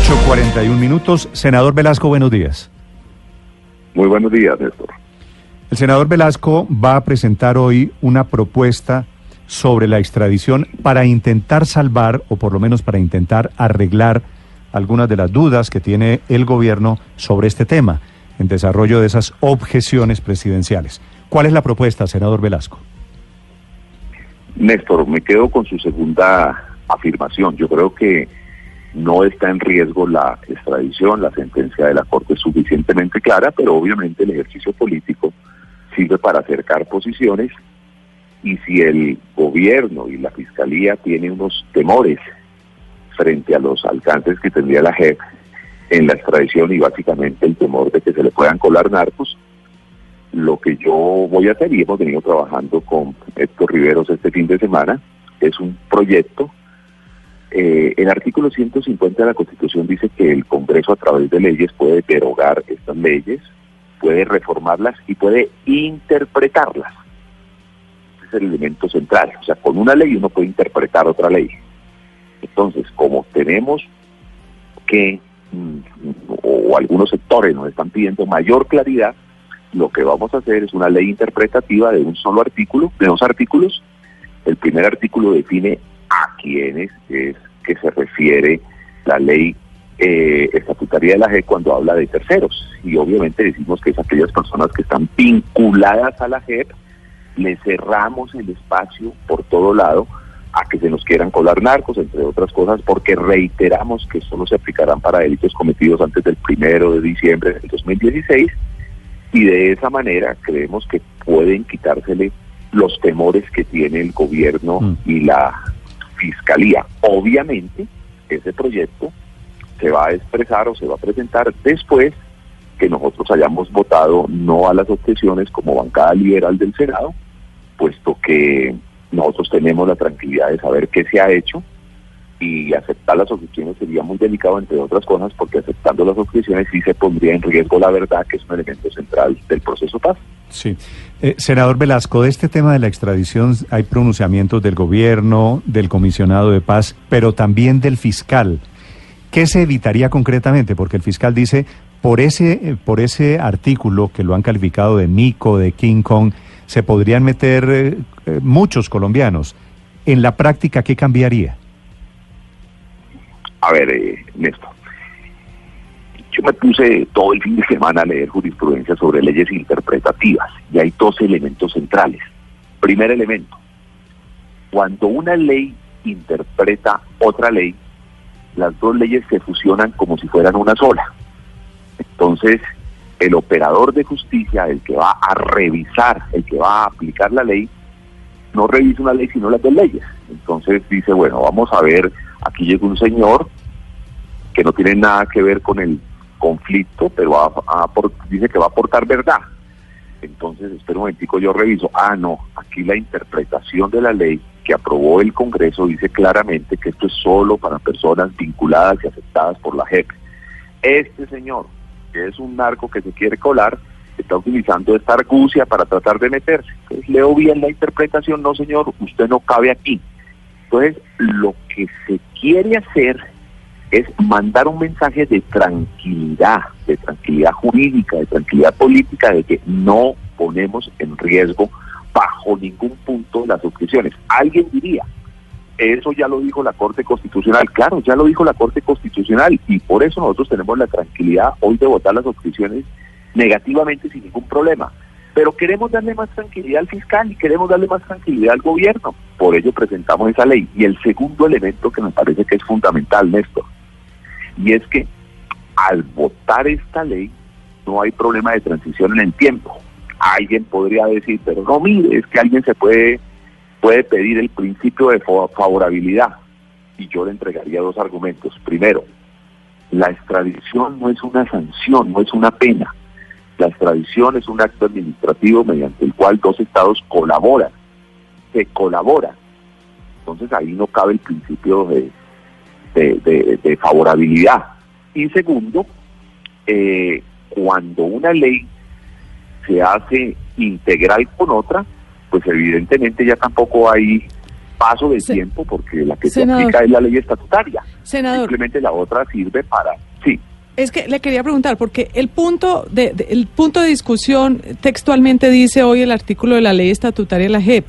8.41 minutos. Senador Velasco, buenos días. Muy buenos días, Néstor. El senador Velasco va a presentar hoy una propuesta sobre la extradición para intentar salvar, o por lo menos para intentar arreglar algunas de las dudas que tiene el gobierno sobre este tema, en desarrollo de esas objeciones presidenciales. ¿Cuál es la propuesta, senador Velasco? Néstor, me quedo con su segunda afirmación. Yo creo que no está en riesgo la extradición, la sentencia de la Corte es suficientemente clara, pero obviamente el ejercicio político sirve para acercar posiciones y si el gobierno y la fiscalía tienen unos temores frente a los alcances que tendría la JEP en la extradición y básicamente el temor de que se le puedan colar narcos, lo que yo voy a hacer y hemos venido trabajando con Héctor Riveros este fin de semana es un proyecto. Eh, el artículo 150 de la Constitución dice que el Congreso a través de leyes puede derogar estas leyes, puede reformarlas y puede interpretarlas. Ese es el elemento central. O sea, con una ley uno puede interpretar otra ley. Entonces, como tenemos que, mm, o algunos sectores nos están pidiendo mayor claridad, lo que vamos a hacer es una ley interpretativa de un solo artículo, de dos artículos. El primer artículo define a quiénes es que se refiere la ley eh, estatutaria de la JEP cuando habla de terceros. Y obviamente decimos que es aquellas personas que están vinculadas a la JEP, le cerramos el espacio por todo lado a que se nos quieran colar narcos, entre otras cosas, porque reiteramos que solo se aplicarán para delitos cometidos antes del primero de diciembre del 2016 y de esa manera creemos que pueden quitársele los temores que tiene el gobierno Mm. y la fiscalía. Obviamente, ese proyecto se va a expresar o se va a presentar después que nosotros hayamos votado no a las objeciones como bancada liberal del Senado, puesto que nosotros tenemos la tranquilidad de saber qué se ha hecho y aceptar las objeciones sería muy delicado, entre otras cosas, porque aceptando las objeciones sí se pondría en riesgo la verdad, que es un elemento central del proceso paz. Sí. Eh, senador Velasco, de este tema de la extradición hay pronunciamientos del gobierno, del comisionado de paz, pero también del fiscal. ¿Qué se evitaría concretamente? Porque el fiscal dice, por ese, eh, por ese artículo que lo han calificado de mico, de King Kong, se podrían meter eh, muchos colombianos. En la práctica, ¿qué cambiaría? A ver, eh, Néstor, yo me puse todo el fin de semana a leer jurisprudencia sobre leyes interpretativas y hay dos elementos centrales. Primer elemento, cuando una ley interpreta otra ley, las dos leyes se fusionan como si fueran una sola. Entonces, el operador de justicia, el que va a revisar, el que va a aplicar la ley, no revisa una ley sino las dos leyes. Entonces dice, bueno, vamos a ver, aquí llega un señor que no tiene nada que ver con el conflicto, pero a apor- dice que va a aportar verdad. Entonces, espera un momentico, yo reviso. Ah, no, aquí la interpretación de la ley que aprobó el Congreso dice claramente que esto es solo para personas vinculadas y aceptadas por la JEP. Este señor, que es un narco que se quiere colar, está utilizando esta argucia para tratar de meterse. Entonces, leo bien la interpretación, no señor, usted no cabe aquí. Entonces, lo que se quiere hacer es mandar un mensaje de tranquilidad, de tranquilidad jurídica, de tranquilidad política, de que no ponemos en riesgo bajo ningún punto las suscripciones. Alguien diría, eso ya lo dijo la Corte Constitucional. Claro, ya lo dijo la Corte Constitucional y por eso nosotros tenemos la tranquilidad hoy de votar las suscripciones negativamente sin ningún problema. Pero queremos darle más tranquilidad al fiscal y queremos darle más tranquilidad al gobierno. Por ello presentamos esa ley. Y el segundo elemento que me parece que es fundamental, Néstor, y es que al votar esta ley no hay problema de transición en el tiempo. Alguien podría decir, pero no mire, es que alguien se puede, puede pedir el principio de fa- favorabilidad. Y yo le entregaría dos argumentos. Primero, la extradición no es una sanción, no es una pena. La extradición es un acto administrativo mediante el cual dos estados colaboran, se colaboran. Entonces ahí no cabe el principio de, de, favorabilidad. Y segundo, eh, cuando una ley se hace integral con otra, pues evidentemente ya tampoco hay paso de tiempo porque la que se aplica es la ley estatutaria. Simplemente la otra sirve para... Sí. Es que le quería preguntar, porque el punto de, el punto de discusión textualmente dice hoy el artículo de la ley estatutaria de la JEP,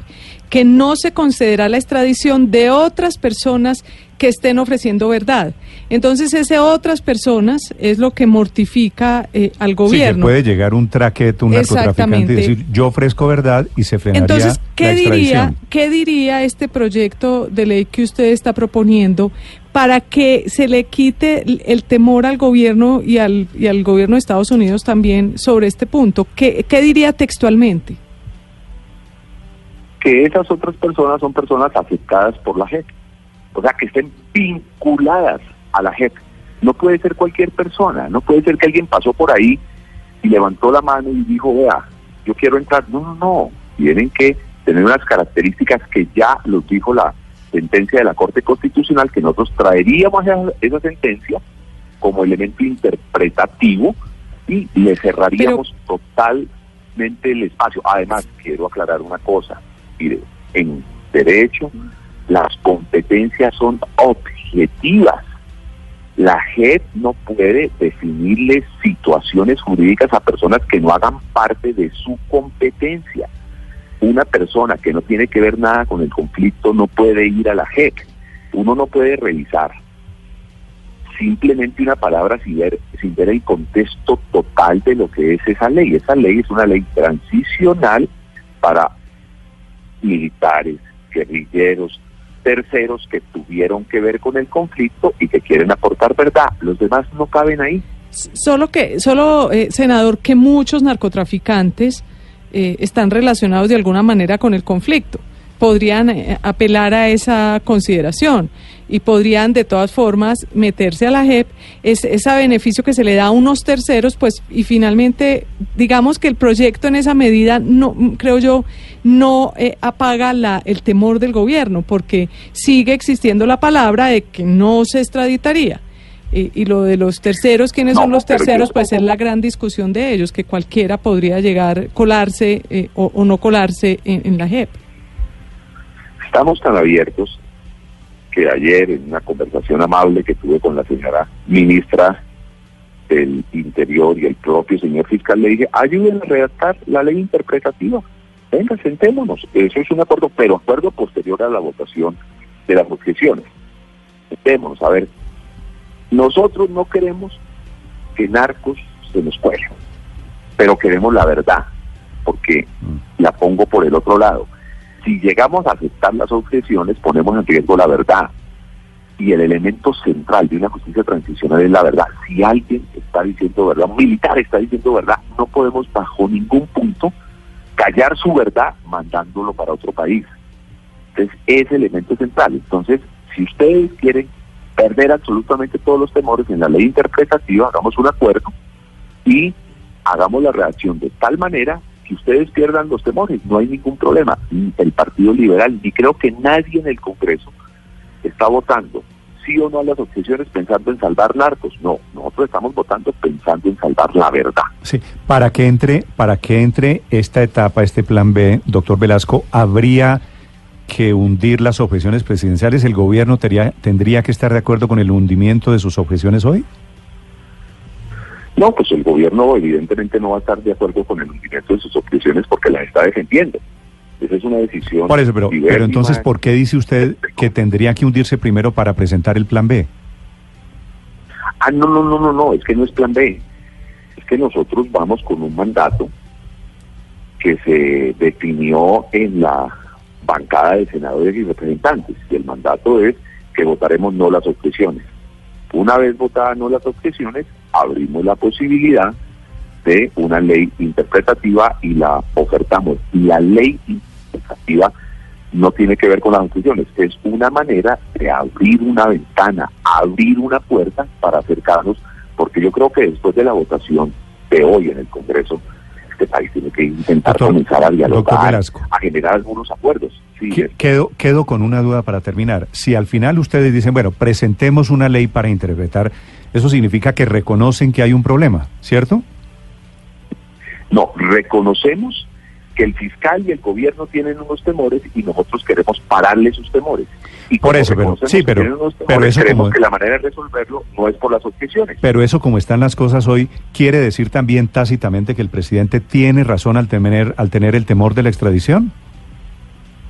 que no se concederá la extradición de otras personas que estén ofreciendo verdad. Entonces, ese otras personas es lo que mortifica eh, al gobierno. Sí, puede llegar un traqueto, un narcotraficante y decir, yo ofrezco verdad y se frenaría Entonces, ¿qué diría, ¿qué diría este proyecto de ley que usted está proponiendo para que se le quite el temor al gobierno y al, y al gobierno de Estados Unidos también sobre este punto? ¿Qué, qué diría textualmente? que esas otras personas son personas afectadas por la JEP, o sea, que estén vinculadas a la JEP. No puede ser cualquier persona, no puede ser que alguien pasó por ahí y levantó la mano y dijo, vea, yo quiero entrar. No, no, no, tienen que tener unas características que ya los dijo la sentencia de la Corte Constitucional, que nosotros traeríamos esa, sentencia como elemento interpretativo y le cerraríamos totalmente el espacio. Además, quiero aclarar una cosa, en derecho las competencias son objetivas. La JEP no puede definirle situaciones jurídicas a personas que no hagan parte de su competencia. Una persona que no tiene que ver nada con el conflicto no puede ir a la JEP. Uno no puede revisar simplemente una palabra sin ver, sin ver el contexto total de lo que es esa ley. Esa ley es una ley transicional para militares, guerrilleros, terceros que tuvieron que ver con el conflicto y que quieren aportar verdad. Los demás no caben ahí. Solo que, solo, eh, senador, que muchos narcotraficantes eh, están relacionados de alguna manera con el conflicto. Podrían eh, apelar a esa consideración y podrían de todas formas meterse a la JEP, es, ese beneficio que se le da a unos terceros, pues, y finalmente, digamos que el proyecto en esa medida, no creo yo, no eh, apaga la, el temor del gobierno, porque sigue existiendo la palabra de que no se extraditaría. Y, lo de los terceros, ¿quiénes son los terceros? Pues es la gran discusión de ellos, que cualquiera podría llegar, colarse eh, o, no colarse en, en la JEP. Estamos tan abiertos que ayer en una conversación amable que tuve con la señora ministra del Interior y el propio señor fiscal le dije, ayúdenme a redactar la ley interpretativa. Venga, sentémonos. Eso es un acuerdo, pero acuerdo posterior a la votación de las objeciones. Sentémonos. A ver, nosotros no queremos que narcos se nos cuelen, pero queremos la verdad, porque la pongo por el otro lado si llegamos a aceptar las objeciones, ponemos en riesgo la verdad. Y el elemento central de una justicia transicional es la verdad. Si alguien está diciendo verdad, un militar está diciendo verdad, no podemos bajo ningún punto callar su verdad mandándolo para otro país. Entonces, ese elemento central. Entonces, si ustedes quieren perder absolutamente todos los temores en la ley interpretativa, hagamos un acuerdo y hagamos la reacción de tal manera ustedes pierdan los temores, no hay ningún problema. El Partido Liberal, y creo que nadie en el Congreso está votando sí o no a las objeciones pensando en salvar narcos. No, nosotros estamos votando pensando en salvar la verdad. Sí, para que entre, para que entre esta etapa, este plan B, doctor Velasco, habría que hundir las objeciones presidenciales. ¿El gobierno tendría que estar de acuerdo con el hundimiento de sus objeciones hoy? No, pues el gobierno evidentemente no va a estar de acuerdo con el hundimiento de sus objeciones porque las está defendiendo. Esa es una decisión. Por eso, pero, pero entonces, ¿por qué dice usted que tendría que hundirse primero para presentar el plan B? Ah, no, no, no, no, no, es que no es plan B. Es que nosotros vamos con un mandato que se definió en la bancada de senadores y representantes. Y el mandato es que votaremos no las objeciones. Una vez votadas no las objeciones, abrimos la posibilidad de una ley interpretativa y la ofertamos. La ley interpretativa no tiene que ver con las instituciones, es una manera de abrir una ventana, abrir una puerta para acercarnos, porque yo creo que después de la votación de hoy en el Congreso, este país tiene que intentar Doctor- comenzar a dialogar, a generar algunos acuerdos. Sí, Quedo, quedo con una duda para terminar. Si al final ustedes dicen, bueno, presentemos una ley para interpretar, eso significa que reconocen que hay un problema, ¿cierto? No, reconocemos que el fiscal y el gobierno tienen unos temores y nosotros queremos pararle sus temores. Y Por eso, pero- sí, temores, eso creemos como- que la manera de resolverlo no es por las objeciones. Pero eso, como están las cosas hoy, quiere decir también tácitamente que el presidente tiene razón al tener, al tener el temor de la extradición.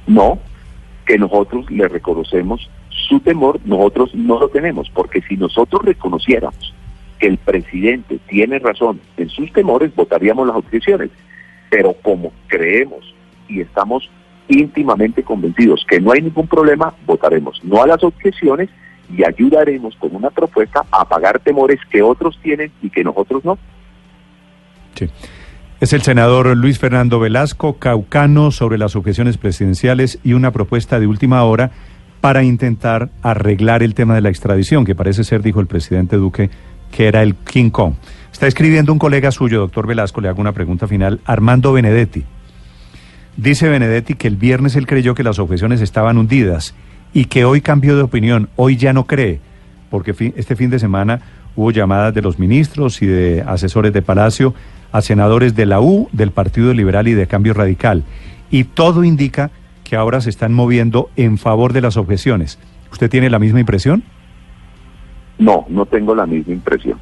No, que nosotros le reconocemos su temor, nosotros no lo tenemos, porque si nosotros reconociéramos que el presidente tiene razón en sus temores, votaríamos las objeciones. Pero como creemos y estamos íntimamente convencidos que no hay ningún problema, votaremos no a las objeciones y ayudaremos con una propuesta a apagar temores que otros tienen y que nosotros no. Sí. Es el senador Luis Fernando Velasco, caucano, sobre las objeciones presidenciales y una propuesta de última hora para intentar arreglar el tema de la extradición, que parece ser, dijo el presidente Duque, que era el King Kong. Está escribiendo un colega suyo, doctor Velasco, le hago una pregunta final, Armando Benedetti. Dice Benedetti que el viernes él creyó que las objeciones estaban hundidas y que hoy cambió de opinión, hoy ya no cree, porque este fin de semana hubo llamadas de los ministros y de asesores de Palacio a senadores de la U, del Partido Liberal y de Cambio Radical. Y todo indica que ahora se están moviendo en favor de las objeciones. ¿Usted tiene la misma impresión? No, no tengo la misma impresión.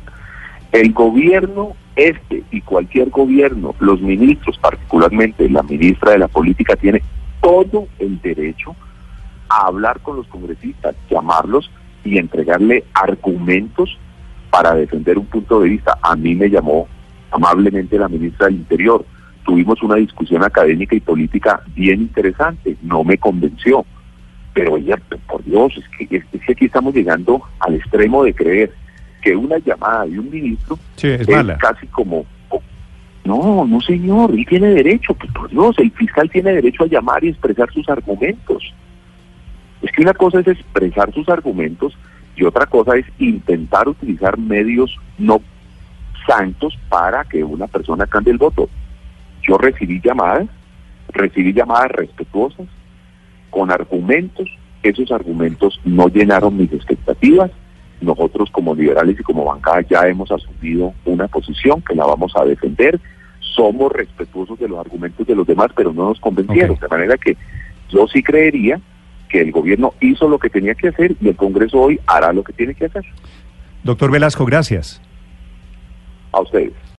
El gobierno, este y cualquier gobierno, los ministros, particularmente la ministra de la Política, tiene todo el derecho a hablar con los congresistas, llamarlos y entregarle argumentos para defender un punto de vista. A mí me llamó amablemente la ministra del Interior. Tuvimos una discusión académica y política bien interesante. No me convenció. Pero ella, por Dios, es que, es que aquí estamos llegando al extremo de creer que una llamada de un ministro Sí, es mala. casi como... No, no señor, él tiene derecho, pues por Dios, el fiscal tiene derecho a llamar y expresar sus argumentos. Es que una cosa es expresar sus argumentos y otra cosa es intentar utilizar medios no santos para que una persona cambie el voto. Yo recibí llamadas, recibí llamadas respetuosas, con argumentos, esos argumentos no llenaron mis expectativas. Nosotros como liberales y como bancada ya hemos asumido una posición que la vamos a defender. Somos respetuosos de los argumentos de los demás, pero no nos convencieron. De manera que yo sí creería que el gobierno hizo lo que tenía que hacer y el Congreso hoy hará lo que tiene que hacer. Doctor Velasco, gracias. A ustedes.